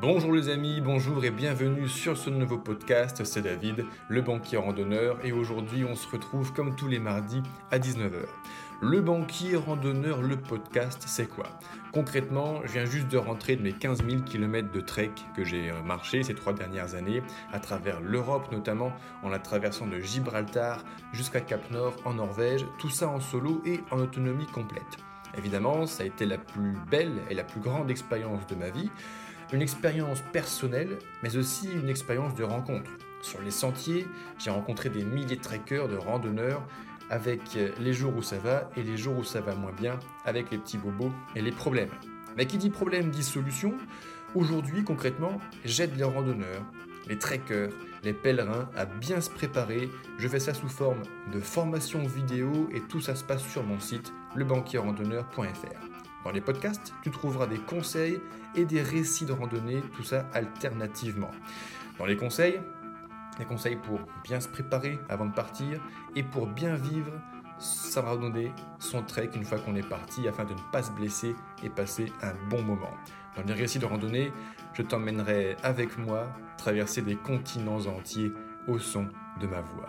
Bonjour les amis, bonjour et bienvenue sur ce nouveau podcast. C'est David, le banquier randonneur, et aujourd'hui on se retrouve comme tous les mardis à 19h. Le banquier randonneur, le podcast, c'est quoi? Concrètement, je viens juste de rentrer de mes 15 000 km de trek que j'ai marché ces trois dernières années, à travers l'Europe notamment, en la traversant de Gibraltar jusqu'à Cap Nord en Norvège, tout ça en solo et en autonomie complète. Évidemment, ça a été la plus belle et la plus grande expérience de ma vie, une expérience personnelle, mais aussi une expérience de rencontre. Sur les sentiers, j'ai rencontré des milliers de trekkers, de randonneurs, avec les jours où ça va et les jours où ça va moins bien, avec les petits bobos et les problèmes. Mais qui dit problème dit solution. Aujourd'hui, concrètement, j'aide les randonneurs, les trekkers, les pèlerins à bien se préparer. Je fais ça sous forme de formation vidéo et tout ça se passe sur mon site lebanquierrandonneur.fr. Dans les podcasts, tu trouveras des conseils et des récits de randonnée, tout ça alternativement. Dans les conseils, des conseils pour bien se préparer avant de partir et pour bien vivre sa randonnée, son trek une fois qu'on est parti afin de ne pas se blesser et passer un bon moment. Dans les récits de randonnée, je t'emmènerai avec moi traverser des continents entiers au son de ma voix.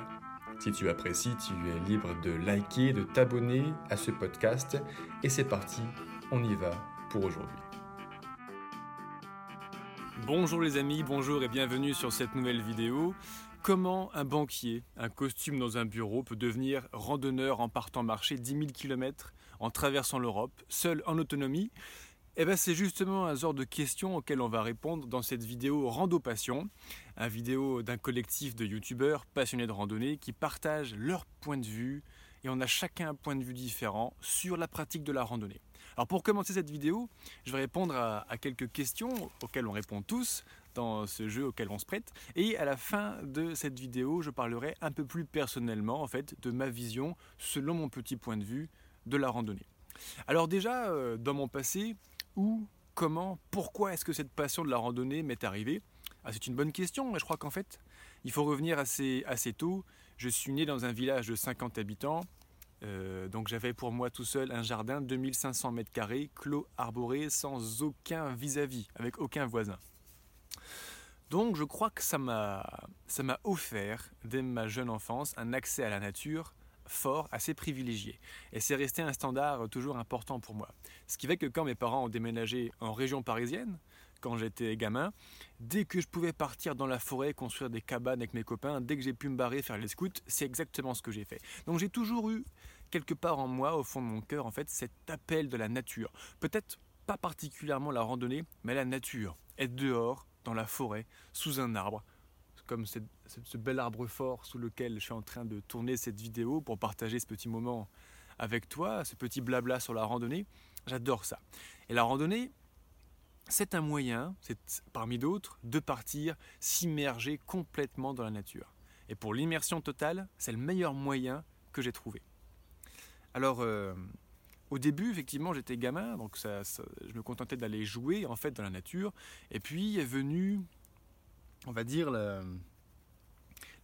Si tu apprécies, tu es libre de liker, de t'abonner à ce podcast. Et c'est parti, on y va pour aujourd'hui. Bonjour les amis, bonjour et bienvenue sur cette nouvelle vidéo. Comment un banquier, un costume dans un bureau peut devenir randonneur en partant marcher 10 000 km en traversant l'Europe, seul en autonomie? Eh ben, c'est justement un genre de questions auxquelles on va répondre dans cette vidéo Rando Passion, un vidéo d'un collectif de youtubeurs passionnés de randonnée qui partagent leur point de vue et on a chacun un point de vue différent sur la pratique de la randonnée. Alors pour commencer cette vidéo, je vais répondre à, quelques questions auxquelles on répond tous dans ce jeu auquel on se prête. Et à la fin de cette vidéo, je parlerai un peu plus personnellement en fait de ma vision selon mon petit point de vue de la randonnée. Alors déjà, euh, dans mon passé, où, comment, pourquoi est-ce que cette passion de la randonnée m'est arrivée? Ah, C'est une bonne question, mais je crois qu'en fait, il faut revenir assez, assez tôt. Je suis né dans un village de 50 habitants, euh, donc j'avais pour moi tout seul un jardin de 2500 mètres carrés, clos arboré, sans aucun vis-à-vis, avec aucun voisin. Donc je crois que ça m'a offert, dès ma jeune enfance, un accès à la nature fort, assez privilégié. Et c'est resté un standard toujours important pour moi. Ce qui fait que quand mes parents ont déménagé en région parisienne, quand j'étais gamin, dès que je pouvais partir dans la forêt, construire des cabanes avec mes copains, dès que j'ai pu me barrer, faire les scouts, c'est exactement ce que j'ai fait. Donc j'ai toujours eu quelque part en moi, au fond de mon cœur, en fait, cet appel de la nature. Peut-être pas particulièrement la randonnée, mais la nature. Être dehors, dans la forêt, sous un arbre, comme ce bel arbre fort sous lequel je suis en train de tourner cette vidéo pour partager ce petit moment avec toi, ce petit blabla sur la randonnée. J'adore ça. Et la randonnée, c'est un moyen, c'est parmi d'autres, de partir s'immerger complètement dans la nature. Et pour l'immersion totale, c'est le meilleur moyen que j'ai trouvé. Alors, euh, au début, effectivement, j'étais gamin, donc je me contentais d'aller jouer en fait dans la nature. Et puis est venu, on va dire,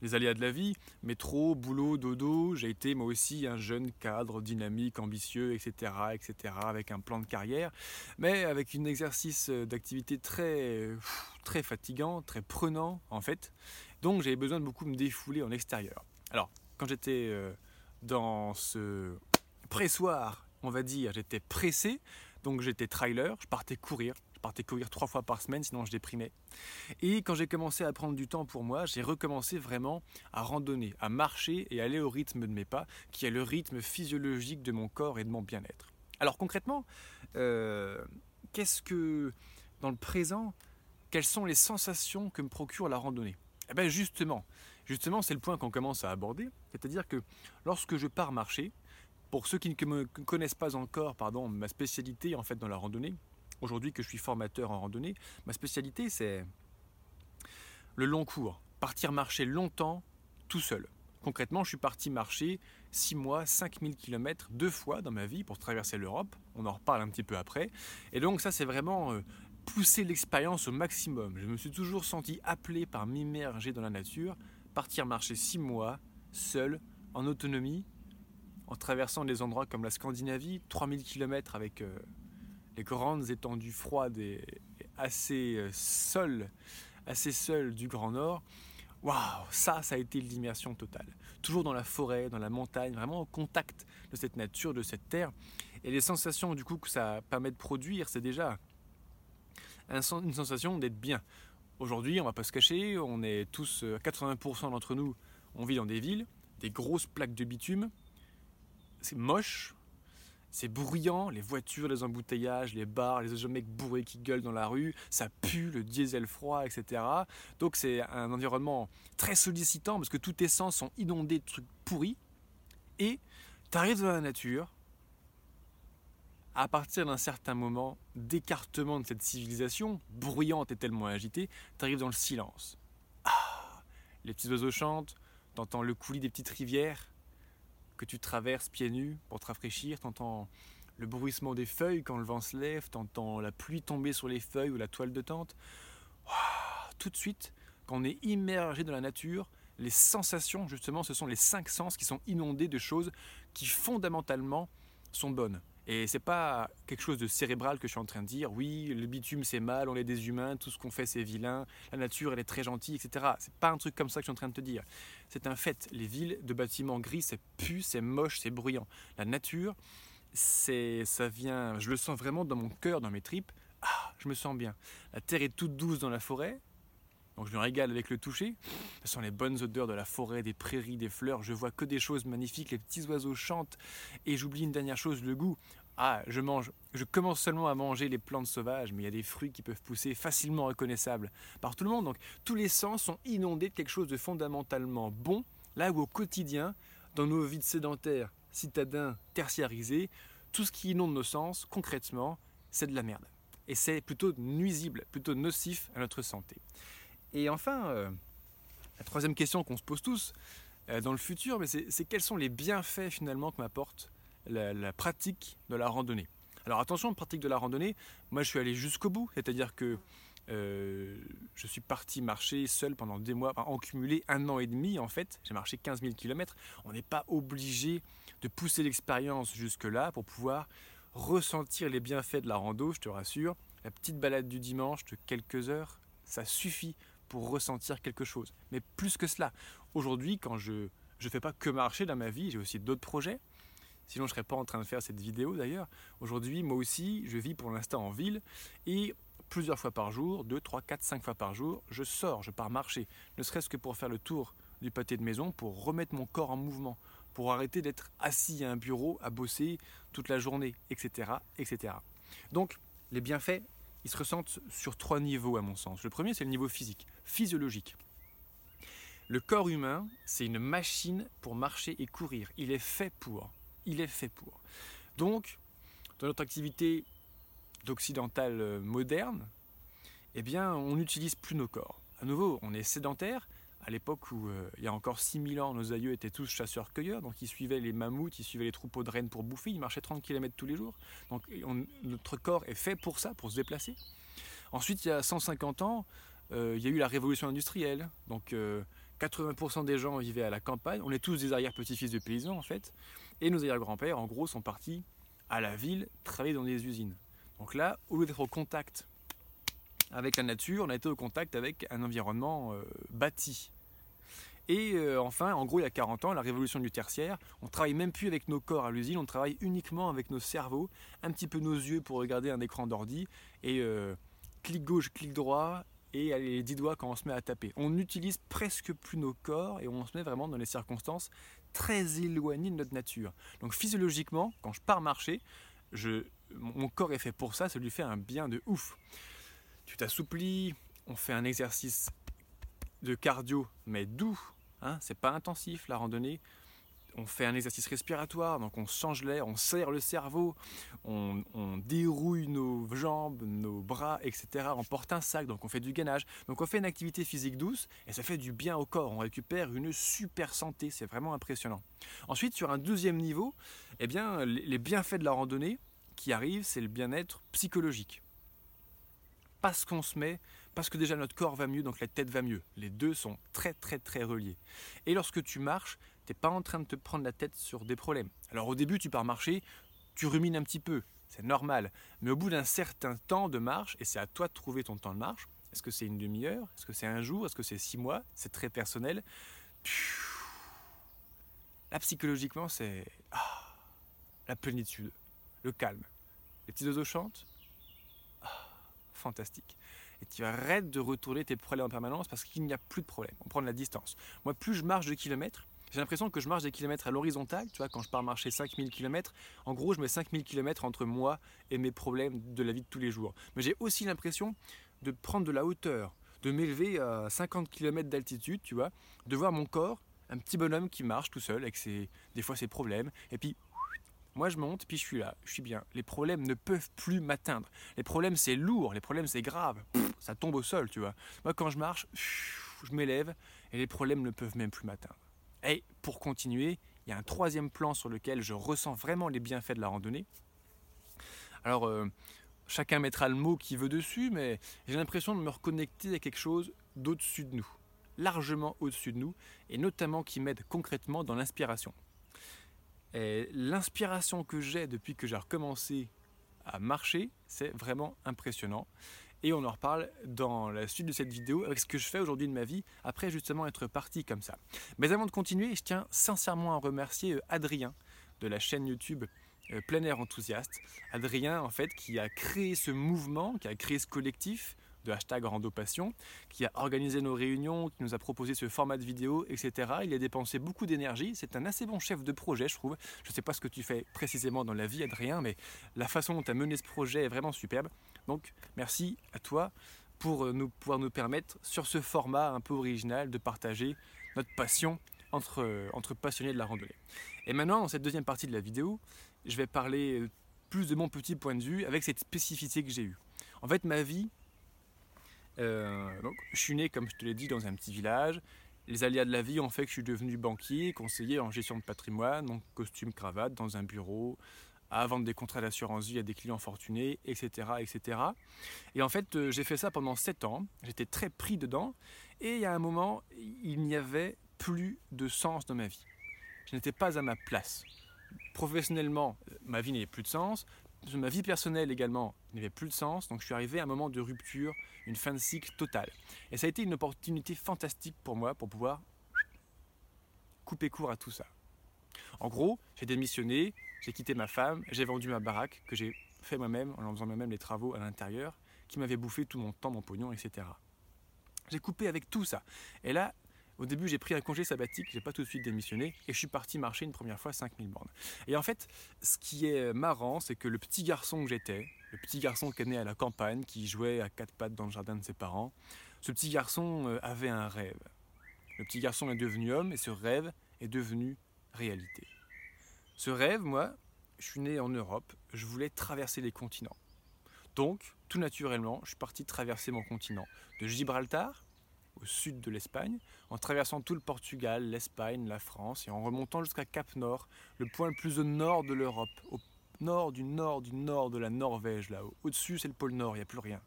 les aléas de la vie, métro, boulot, dodo. J'ai été moi aussi un jeune cadre dynamique, ambitieux, etc., etc., avec un plan de carrière, mais avec un exercice d'activité très, très fatigant, très prenant en fait. Donc j'avais besoin de beaucoup me défouler en extérieur. Alors, quand j'étais euh, dans ce pressoir, on va dire, j'étais pressé, donc j'étais trailer, je partais courir, je partais courir trois fois par semaine, sinon je déprimais. Et quand j'ai commencé à prendre du temps pour moi, j'ai recommencé vraiment à randonner, à marcher et aller au rythme de mes pas, qui est le rythme physiologique de mon corps et de mon bien-être. Alors concrètement, euh, qu'est-ce que, dans le présent, quelles sont les sensations que me procure la randonnée? Eh bien justement, justement c'est le point qu'on commence à aborder, c'est-à-dire que lorsque je pars marcher, pour ceux qui ne me connaissent pas encore, pardon, ma spécialité en fait dans la randonnée, aujourd'hui que je suis formateur en randonnée, ma spécialité c'est le long cours, partir marcher longtemps tout seul. Concrètement, je suis parti marcher 6 mois, 5000 km deux fois dans ma vie pour traverser l'Europe. On en reparle un petit peu après. Et donc ça, c'est vraiment euh, pousser l'expérience au maximum. Je me suis toujours senti appelé par m'immerger dans la nature, partir marcher 6 mois, seul, en autonomie, en traversant des endroits comme la Scandinavie, 3000 km avec euh, les grandes étendues froides et, assez euh, seul, assez du Grand Nord, waouh, ça, ça a été l'immersion totale. Toujours dans la forêt, dans la montagne, vraiment au contact de cette nature, de cette terre. Et les sensations du coup que ça permet de produire, c'est déjà une sensation d'être bien. Aujourd'hui, on va pas se cacher, on est tous, 80% euh, d'entre nous, on vit dans des villes, des grosses plaques de bitume. C'est moche, c'est bruyant, les voitures, les embouteillages, les bars, les mecs bourrés qui gueulent dans la rue, ça pue, le diesel froid, etc. Donc c'est un environnement très sollicitant parce que tous tes sens sont inondés de trucs pourris. Et tu arrives dans la nature, à partir d'un certain moment d'écartement de cette civilisation, bruyante et tellement agitée, tu arrives dans le silence. Ah, les petits oiseaux chantent, t'entends le coulis des petites rivières, que tu traverses pieds nus pour te rafraîchir, t'entends le bruissement des feuilles quand le vent se lève, t'entends la pluie tomber sur les feuilles ou la toile de tente. Tout de suite, quand on est immergé dans la nature, les sensations, justement, ce sont les cinq sens qui sont inondés de choses qui fondamentalement sont bonnes. Et c'est pas quelque chose de cérébral que je suis en train de dire. Oui, le bitume c'est mal, on est des humains, tout ce qu'on fait c'est vilain, la nature elle est très gentille, etc. C'est pas un truc comme ça que je suis en train de te dire. C'est un fait. Les villes de bâtiments gris, c'est pu, c'est moche, c'est bruyant. La nature, c'est, ça vient, je le sens vraiment dans mon cœur, dans mes tripes. Ah, je me sens bien. La terre est toute douce dans la forêt, donc je me régale avec le toucher. Ce sont les bonnes odeurs de la forêt, des prairies, des fleurs. Je vois que des choses magnifiques. Les petits oiseaux chantent. Et j'oublie une dernière chose, le goût. Ah, je mange. Je commence seulement à manger les plantes sauvages, mais il y a des fruits qui peuvent pousser facilement reconnaissables par tout le monde. Donc tous les sens sont inondés de quelque chose de fondamentalement bon. Là où au quotidien, dans nos vies sédentaires, citadins, tertiarisés, tout ce qui inonde nos sens, concrètement, c'est de la merde. Et c'est plutôt nuisible, plutôt nocif à notre santé. Et enfin, euh, la troisième question qu'on se pose tous euh, dans le futur, c'est quels sont les bienfaits finalement que m'apporte la, pratique de la randonnée? Alors attention, pratique de la randonnée, moi je suis allé jusqu'au bout, c'est-à-dire que euh, je suis parti marcher seul pendant des mois, en cumulé un an et demi en fait, j'ai marché 15 000 km. On n'est pas obligé de pousser l'expérience jusque-là pour pouvoir ressentir les bienfaits de la rando, je te rassure. La petite balade du dimanche de quelques heures, ça suffit pour ressentir quelque chose. Mais plus que cela, aujourd'hui, quand je ne fais pas que marcher dans ma vie, j'ai aussi d'autres projets. Sinon, je ne serais pas en train de faire cette vidéo d'ailleurs. Aujourd'hui, moi aussi, je vis pour l'instant en ville et plusieurs fois par jour, 2, 3, 4, 5 fois par jour, je sors, je pars marcher. Ne serait-ce que pour faire le tour du pâté de maison, pour remettre mon corps en mouvement, pour arrêter d'être assis à un bureau à bosser toute la journée, etc. etc. Donc, les bienfaits, ils se ressentent sur trois niveaux à mon sens. Le premier, c'est le niveau physique, physiologique. Le corps humain, c'est une machine pour marcher et courir. Il est fait pour. Il est fait pour. Donc, dans notre activité d'occidental euh, moderne, eh bien, on n'utilise plus nos corps. À nouveau, on est sédentaire. À l'époque où, euh, il y a encore 6000 ans, nos aïeux étaient tous chasseurs-cueilleurs, donc ils suivaient les mammouths, ils suivaient les troupeaux de rennes pour bouffer, ils marchaient 30 km tous les jours. Donc notre corps est fait pour ça, pour se déplacer. Ensuite, il y a 150 ans, euh, il y a eu la révolution industrielle. Donc 80% des gens vivaient à la campagne. On est tous des arrière-petits-fils de paysans en fait. Et nos arrière-grands-pères, en gros, sont partis à la ville travailler dans des usines. Donc là, au lieu d'être au contact avec la nature, on a été au contact avec un environnement euh, bâti. Et euh, enfin, en gros, il y a 40 ans, la révolution du tertiaire, on travaille même plus avec nos corps à l'usine, on travaille uniquement avec nos cerveaux, un petit peu nos yeux pour regarder un écran d'ordi, et euh, clic gauche, clic droit, et les 10 doigts quand on se met à taper. On n'utilise presque plus nos corps et on se met vraiment dans les circonstances très éloignées de notre nature. Donc physiologiquement, quand je pars marcher, mon corps est fait pour ça, ça lui fait un bien de ouf. Tu t'assouplis, on fait un exercice de cardio, mais doux, hein, c'est pas intensif la randonnée. On fait un exercice respiratoire, donc on change l'air, on serre le cerveau, on, dérouille nos jambes, nos bras, etc. On porte un sac, donc on fait du gainage. Donc on fait une activité physique douce et ça fait du bien au corps. On récupère une super santé, c'est vraiment impressionnant. Ensuite, sur un deuxième niveau, eh bien, les bienfaits de la randonnée qui arrivent, c'est le bien-être psychologique parce qu'on se met, parce que déjà notre corps va mieux, donc la tête va mieux. Les deux sont très très très reliés. Et lorsque tu marches, tu n'es pas en train de te prendre la tête sur des problèmes. Alors au début, tu pars marcher, tu rumines un petit peu. c'est normal. Mais au bout d'un certain temps de marche, et c'est à toi de trouver ton temps de marche, est-ce que c'est une demi-heure Est-ce que c'est un jour Est-ce que c'est six mois C'est très personnel. Là, psychologiquement, c'est ah, la plénitude, le calme. Les petits oiseaux chantent. Ah, fantastique. Tu arrêtes de retourner tes problèmes en permanence parce qu'il n'y a plus de problème. On prend de la distance. Moi, plus je marche de kilomètres, j'ai l'impression que je marche des kilomètres à l'horizontale. Tu vois, quand je pars marcher 5000 km, en gros, je mets 5000 km entre moi et mes problèmes de la vie de tous les jours. Mais j'ai aussi l'impression de prendre de la hauteur, de m'élever à 50 km d'altitude, tu vois, de voir mon corps, un petit bonhomme qui marche tout seul avec ses, des fois ses problèmes, et puis moi je monte, puis je suis là, je suis bien. Les problèmes ne peuvent plus m'atteindre. Les problèmes c'est lourd, les problèmes c'est grave, ça tombe au sol, tu vois. Moi quand je marche, je m'élève et les problèmes ne peuvent même plus m'atteindre. Et pour continuer, il y a un troisième plan sur lequel je ressens vraiment les bienfaits de la randonnée. Alors, euh, chacun mettra le mot qu'il veut dessus, mais j'ai l'impression de me reconnecter à quelque chose d'au-dessus de nous, largement au-dessus de nous, et notamment qui m'aide concrètement dans l'inspiration. L'inspiration que j'ai depuis que j'ai recommencé à marcher, c'est vraiment impressionnant. Et on en reparle dans la suite de cette vidéo avec ce que je fais aujourd'hui de ma vie après justement être parti comme ça. Mais avant de continuer, je tiens sincèrement à remercier euh, Adrien de la chaîne YouTube euh, plein air enthousiaste. Adrien, en fait, qui a créé ce mouvement, qui a créé ce collectif de hashtag Rando Passion, qui a organisé nos réunions, qui nous a proposé ce format de vidéo, etc. Il a dépensé beaucoup d'énergie. C'est un assez bon chef de projet, je trouve. Je ne sais pas ce que tu fais précisément dans la vie, Adrien, mais la façon dont tu as mené ce projet est vraiment superbe. Donc, merci à toi pour nous, pouvoir nous permettre, sur ce format un peu original, de partager notre passion entre, entre passionnés de la randonnée. Et maintenant, dans cette deuxième partie de la vidéo, je vais parler euh, plus de mon petit point de vue avec cette spécificité que j'ai eue. En fait, ma vie, euh, donc, je suis né, comme je te l'ai dit, dans un petit village. Les aléas de la vie ont fait que je suis devenu banquier, conseiller en gestion de patrimoine, donc costume, cravate, dans un bureau, à vendre des contrats d'assurance vie à des clients fortunés, etc. etc. Et en fait, euh, j'ai fait ça pendant 7 ans. J'étais très pris dedans. Et il y a un moment, il n'y avait plus de sens dans ma vie. Je n'étais pas à ma place professionnellement, ma vie n'avait plus de sens. Ma vie personnelle également n'avait plus de sens. Donc je suis arrivé à un moment de rupture, une fin de cycle totale. Et ça a été une opportunité fantastique pour moi pour pouvoir couper court à tout ça. En gros, j'ai démissionné, j'ai quitté ma femme, j'ai vendu ma baraque que j'ai fait moi-même en faisant moi-même les travaux à l'intérieur, qui m'avait bouffé tout mon temps, mon pognon, etc. J'ai coupé avec tout ça. Et là, au début, j'ai pris un congé sabbatique, j'ai pas tout de suite démissionné et je suis parti marcher une première fois 5000 bornes. Et en fait, ce qui est marrant, c'est que le petit garçon que j'étais, le petit garçon qui est né à la campagne, qui jouait à quatre pattes dans le jardin de ses parents, ce petit garçon euh, avait un rêve. Le petit garçon est devenu homme et ce rêve est devenu réalité. Ce rêve, moi, je suis né en Europe, je voulais traverser les continents. Donc, tout naturellement, je suis parti traverser mon continent, de Gibraltar au sud de l'Espagne, en traversant tout le Portugal, l'Espagne, la France, et en remontant jusqu'à Cap Nord, le point le plus au nord de l'Europe, au nord du nord du nord de la Norvège, là-haut. Au-dessus, c'est le pôle Nord, il n'y a plus rien.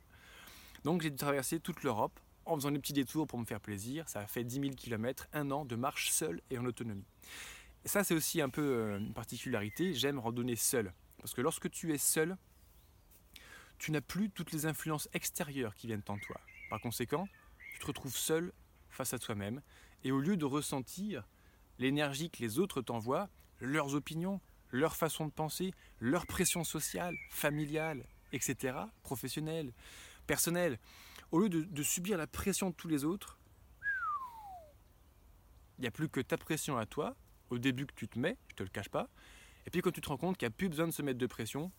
Donc j'ai dû traverser toute l'Europe en faisant des petits détours pour me faire plaisir. Ça a fait 10 000 km, un an de marche seule et en autonomie. Et ça, c'est aussi un peu euh, une particularité. J'aime randonner seul. Parce que lorsque tu es seul, tu n'as plus toutes les influences extérieures qui viennent en toi. Par conséquent, tu te retrouves seul face à toi-même, et au lieu de ressentir l'énergie que les autres t'envoient, leurs opinions, leur façon de penser, leur pression sociale, familiale, etc., professionnelle, personnelle, au lieu de, subir la pression de tous les autres, il n'y a plus que ta pression à toi, au début que tu te mets, je te le cache pas, et puis quand tu te rends compte qu'il n'y a plus besoin de se mettre de pression,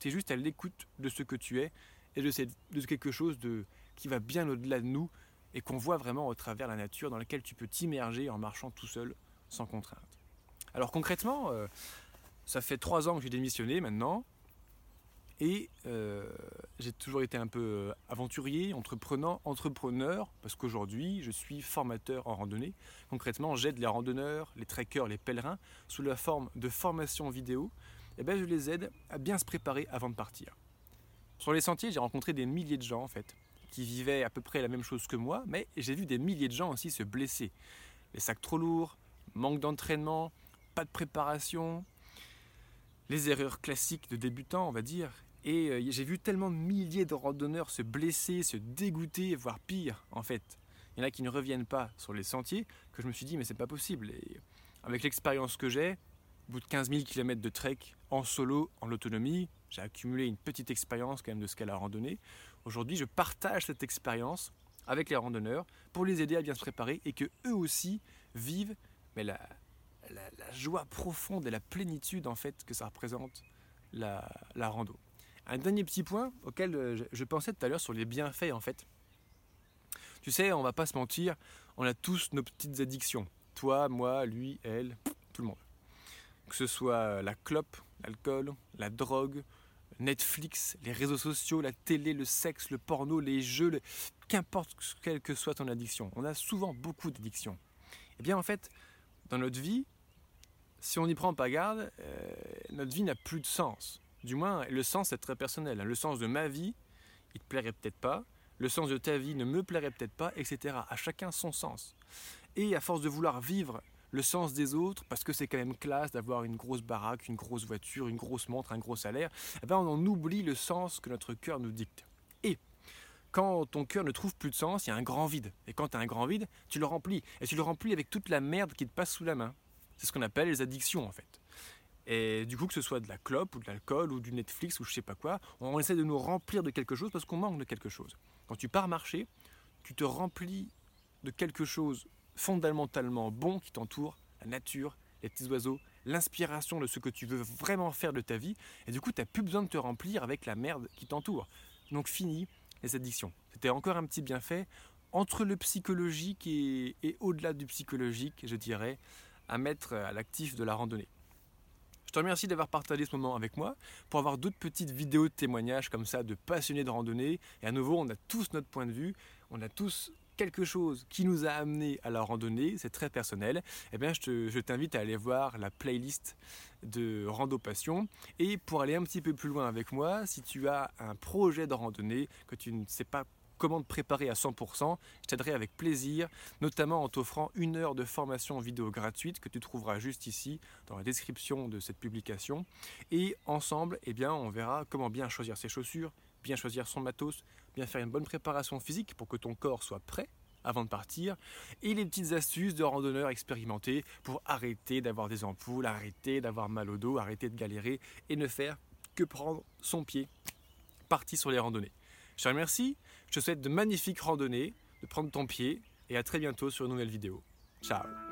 tu es juste à l'écoute de ce que tu es et de, de quelque chose de, qui va bien au-delà de nous et qu'on voit vraiment au travers la nature dans laquelle tu peux t'immerger en marchant tout seul sans contrainte. Alors concrètement, euh, ça fait trois ans que j'ai démissionné maintenant et euh, j'ai toujours été un peu euh, aventurier, entreprenant, entrepreneur parce qu'aujourd'hui je suis formateur en randonnée. Concrètement, j'aide les randonneurs, les trekkers, les pèlerins sous la forme de formation vidéo. Et eh ben, je les aide à bien se préparer avant de partir. Sur les sentiers, j'ai rencontré des milliers de gens en fait qui vivaient à peu près la même chose que moi, mais j'ai vu des milliers de gens aussi se blesser. Les sacs trop lourds, manque d'entraînement, pas de préparation, les erreurs classiques de débutants, on va dire. Et euh, j'ai vu tellement de milliers de randonneurs se blesser, se dégoûter, voire pire, en fait. Il y en a qui ne reviennent pas sur les sentiers, que je me suis dit, mais c'est pas possible. Et avec l'expérience que j'ai, au bout de 15 000 km de trek, en solo, en autonomie, j'ai accumulé une petite expérience quand même de ce qu'est la randonnée. Aujourd'hui, je partage cette expérience avec les randonneurs pour les aider à bien se préparer et que eux aussi vivent mais la, joie profonde et la plénitude en fait que ça représente la, la rando. Un dernier petit point auquel euh, je, pensais tout à l'heure sur les bienfaits en fait. Tu sais, on va pas se mentir, on a tous nos petites addictions. Toi, moi, lui, elle, tout le monde. Que ce soit la clope, l'alcool, la drogue, Netflix, les réseaux sociaux, la télé, le sexe, le porno, les jeux, qu'importe quelle que soit ton addiction. On a souvent beaucoup d'addictions. Eh bien en fait, dans notre vie, si on n'y prend pas garde, euh, notre vie n'a plus de sens. Du moins, le sens est très personnel. Hein. Le sens de ma vie, il te plairait peut-être pas. Le sens de ta vie ne me plairait peut-être pas, etc. À chacun son sens. Et à force de vouloir vivre le sens des autres, parce que c'est quand même classe d'avoir une grosse baraque, une grosse voiture, une grosse montre, un gros salaire, eh ben on en oublie le sens que notre cœur nous dicte. Et quand ton cœur ne trouve plus de sens, il y a un grand vide. Et quand tu as un grand vide, tu le remplis. Et tu le remplis avec toute la merde qui te passe sous la main. C'est ce qu'on appelle les addictions en fait. Et du coup, que ce soit de la clope ou de l'alcool ou du Netflix ou je sais pas quoi, on essaie de nous remplir de quelque chose parce qu'on manque de quelque chose. Quand tu pars marcher, tu te remplis de quelque chose fondamentalement bon qui t'entoure, la nature, les petits oiseaux, l'inspiration de ce que tu veux vraiment faire de ta vie. Et du coup, tu n'as plus besoin de te remplir avec la merde qui t'entoure. Donc fini les addictions. C'était encore un petit bienfait entre le psychologique et, et au-delà du psychologique, je dirais, à mettre à l'actif de la randonnée. Je te remercie d'avoir partagé ce moment avec moi pour avoir d'autres petites vidéos de témoignages comme ça de passionnés de randonnée. Et à nouveau, on a tous notre point de vue, on a tous quelque chose qui nous a amené à la randonnée, c'est très personnel, eh bien je t'invite à aller voir la playlist de Rando Passion. Et pour aller un petit peu plus loin avec moi, si tu as un projet de randonnée que tu ne sais pas comment te préparer à 100%, je t'aiderai avec plaisir, notamment en t'offrant une heure de formation vidéo gratuite que tu trouveras juste ici dans la description de cette publication. Et ensemble, eh bien, on verra comment bien choisir ses chaussures, bien choisir son matos, bien faire une bonne préparation physique pour que ton corps soit prêt avant de partir, et les petites astuces de randonneurs expérimentés pour arrêter d'avoir des ampoules, arrêter d'avoir mal au dos, arrêter de galérer et ne faire que prendre son pied parti sur les randonnées. Je te remercie, je te souhaite de magnifiques randonnées, de prendre ton pied et à très bientôt sur une nouvelle vidéo. Ciao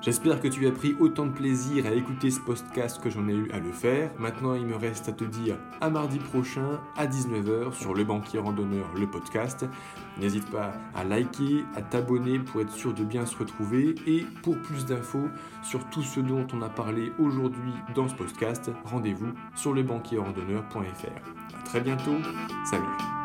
J'espère que tu as pris autant de plaisir à écouter ce podcast que j'en ai eu à le faire. Maintenant, il me reste à te dire à mardi prochain à 19h sur Le Banquier Randonneur, le podcast. N'hésite pas à liker, à t'abonner pour être sûr de bien se retrouver. Et pour plus d'infos sur tout ce dont on a parlé aujourd'hui dans ce podcast, rendez-vous sur lebanquierrandonneur.fr. A très bientôt, salut